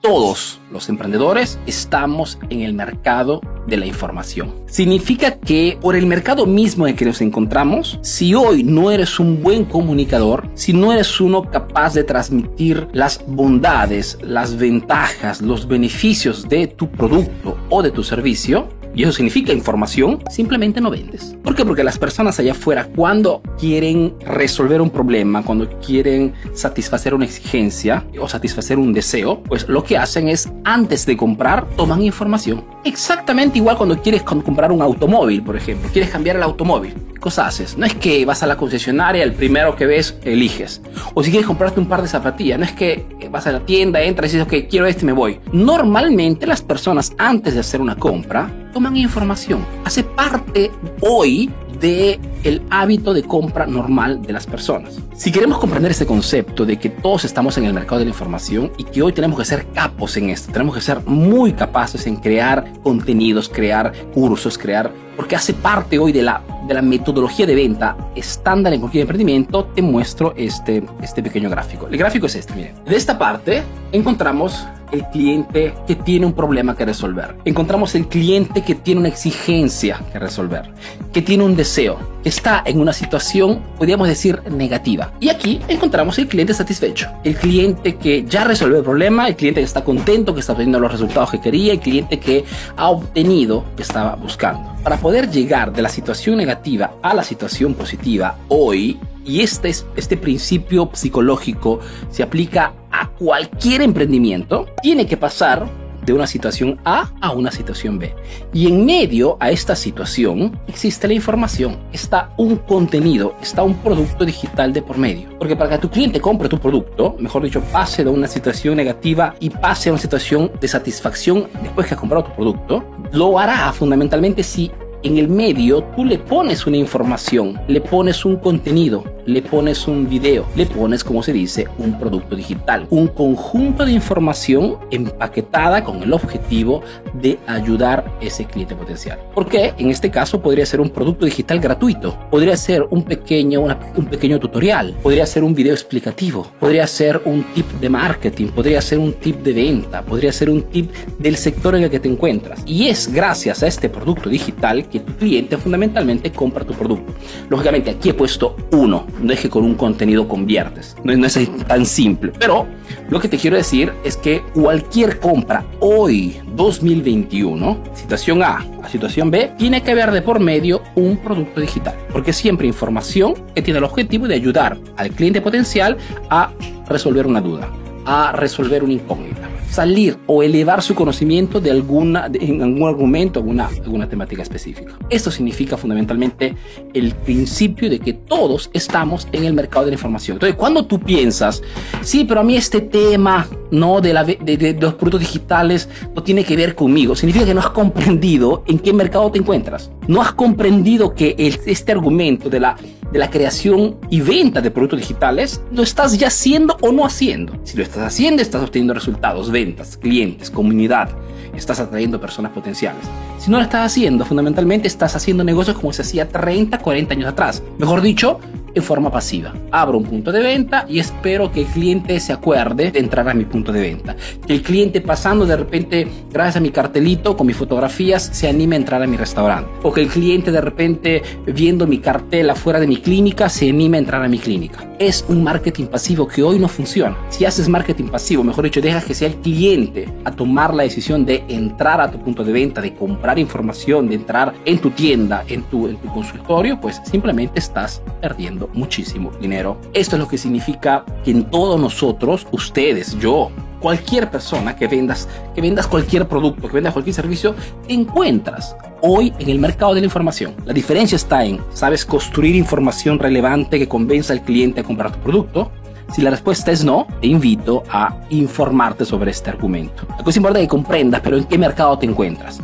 todos los emprendedores estamos en el mercado de la información. Significa que por el mercado mismo en que nos encontramos, si hoy no eres un buen comunicador, si no eres uno capaz de transmitir las bondades, las ventajas, los beneficios de tu producto o de tu servicio, y eso significa información, simplemente no vendes. ¿Por qué? Porque las personas allá afuera, cuando quieren resolver un problema, cuando quieren satisfacer una exigencia o satisfacer un deseo, pues lo que hacen es, antes de comprar, toman información. Exactamente igual cuando quieres comprar un automóvil, por ejemplo. Quieres cambiar el automóvil. ¿Qué cosa haces? No es que vas a la concesionaria, el primero que ves, eliges. O si quieres comprarte un par de zapatillas, no es que vas a la tienda, entras y dices, ok, quiero este me voy. Normalmente las personas, antes de hacer una compra, toman información. Hace parte hoy de el hábito de compra normal de las personas. Si queremos comprender este concepto de que todos estamos en el mercado de la información y que hoy tenemos que ser capos en esto, tenemos que ser muy capaces en crear contenidos, crear cursos, crear, porque hace parte hoy de la, de la metodología de venta estándar en cualquier emprendimiento, te muestro este, este pequeño gráfico. El gráfico es este, miren. De esta parte encontramos el cliente que tiene un problema que resolver. Encontramos el cliente que tiene una exigencia que resolver, que tiene un deseo, que está en una situación, podríamos decir, negativa. Y aquí encontramos el cliente satisfecho, el cliente que ya resolvió el problema, el cliente que está contento, que está obteniendo los resultados que quería, el cliente que ha obtenido que estaba buscando. Para poder llegar de la situación negativa a la situación positiva hoy, y este, este principio psicológico se aplica a cualquier emprendimiento, tiene que pasar de una situación A a una situación B. Y en medio a esta situación existe la información, está un contenido, está un producto digital de por medio. Porque para que tu cliente compre tu producto, mejor dicho, pase de una situación negativa y pase a una situación de satisfacción después que ha comprado tu producto, lo hará fundamentalmente si en el medio tú le pones una información, le pones un contenido, le pones un video, le pones, como se dice, un producto digital, un conjunto de información empaquetada con el objetivo de ayudar a ese cliente potencial. Porque en este caso podría ser un producto digital gratuito, podría ser un pequeño, un pequeño tutorial, podría ser un video explicativo, podría ser un tip de marketing, podría ser un tip de venta, podría ser un tip del sector en el que te encuentras. Y es gracias a este producto digital que tu cliente fundamentalmente compra tu producto. Lógicamente aquí he puesto uno, no es que con un contenido conviertes, no, no es tan simple, pero lo que te quiero decir es que cualquier compra hoy, 2021, situación A a situación B, tiene que haber de por medio un producto digital, porque siempre información que tiene el objetivo de ayudar al cliente potencial a resolver una duda, a resolver una incógnita salir o elevar su conocimiento de alguna, en algún argumento, alguna, alguna temática específica. Esto significa fundamentalmente el principio de que todos estamos en el mercado de la información. Entonces, cuando tú piensas, sí, pero a mí este tema no de, la, de, de los productos digitales no tiene que ver conmigo, significa que no has comprendido en qué mercado te encuentras. No has comprendido que este argumento de la de la creación y venta de productos digitales, lo estás ya haciendo o no haciendo. Si lo estás haciendo, estás obteniendo resultados, ventas, clientes, comunidad, estás atrayendo personas potenciales. Si no lo estás haciendo, fundamentalmente estás haciendo negocios como se hacía 30, 40 años atrás. Mejor dicho, en forma pasiva. Abro un punto de venta y espero que el cliente se acuerde de entrar a mi punto de venta. Que el cliente pasando de repente, gracias a mi cartelito con mis fotografías, se anime a entrar a mi restaurante. O que el cliente de repente, viendo mi cartel afuera de mi clínica, se anime a entrar a mi clínica. Es un marketing pasivo que hoy no funciona. Si haces marketing pasivo, mejor dicho, dejas que sea el cliente a tomar la decisión de entrar a tu punto de venta, de comprar información, de entrar en tu tienda, en tu, en tu consultorio, pues simplemente estás perdiendo muchísimo dinero. Esto es lo que significa que en todos nosotros, ustedes, yo, cualquier persona que vendas, que vendas cualquier producto, que vendas cualquier servicio, te encuentras hoy en el mercado de la información. La diferencia está en, ¿sabes construir información relevante que convenza al cliente a comprar tu producto? Si la respuesta es no, te invito a informarte sobre este argumento. La cosa importante es que comprendas, pero en qué mercado te encuentras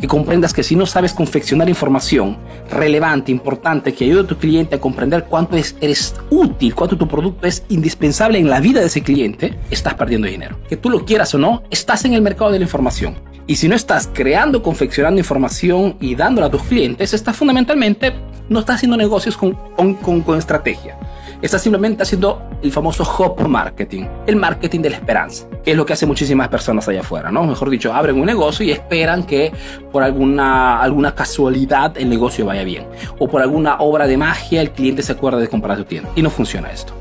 que comprendas que si no sabes confeccionar información relevante, importante, que ayude a tu cliente a comprender cuánto es, eres útil, cuánto tu producto es indispensable en la vida de ese cliente, estás perdiendo dinero. Que tú lo quieras o no, estás en el mercado de la información. Y si no estás creando, confeccionando información y dándola a tus clientes, estás fundamentalmente, no estás haciendo negocios con, con, con, con estrategia. Estás simplemente haciendo el famoso hope marketing, el marketing de la esperanza, que es lo que hace muchísimas personas allá afuera, ¿no? Mejor dicho, abren un negocio y esperan que por alguna, alguna casualidad el negocio vaya bien, o por alguna obra de magia el cliente se acuerda de comprar tu tienda. Y no funciona esto.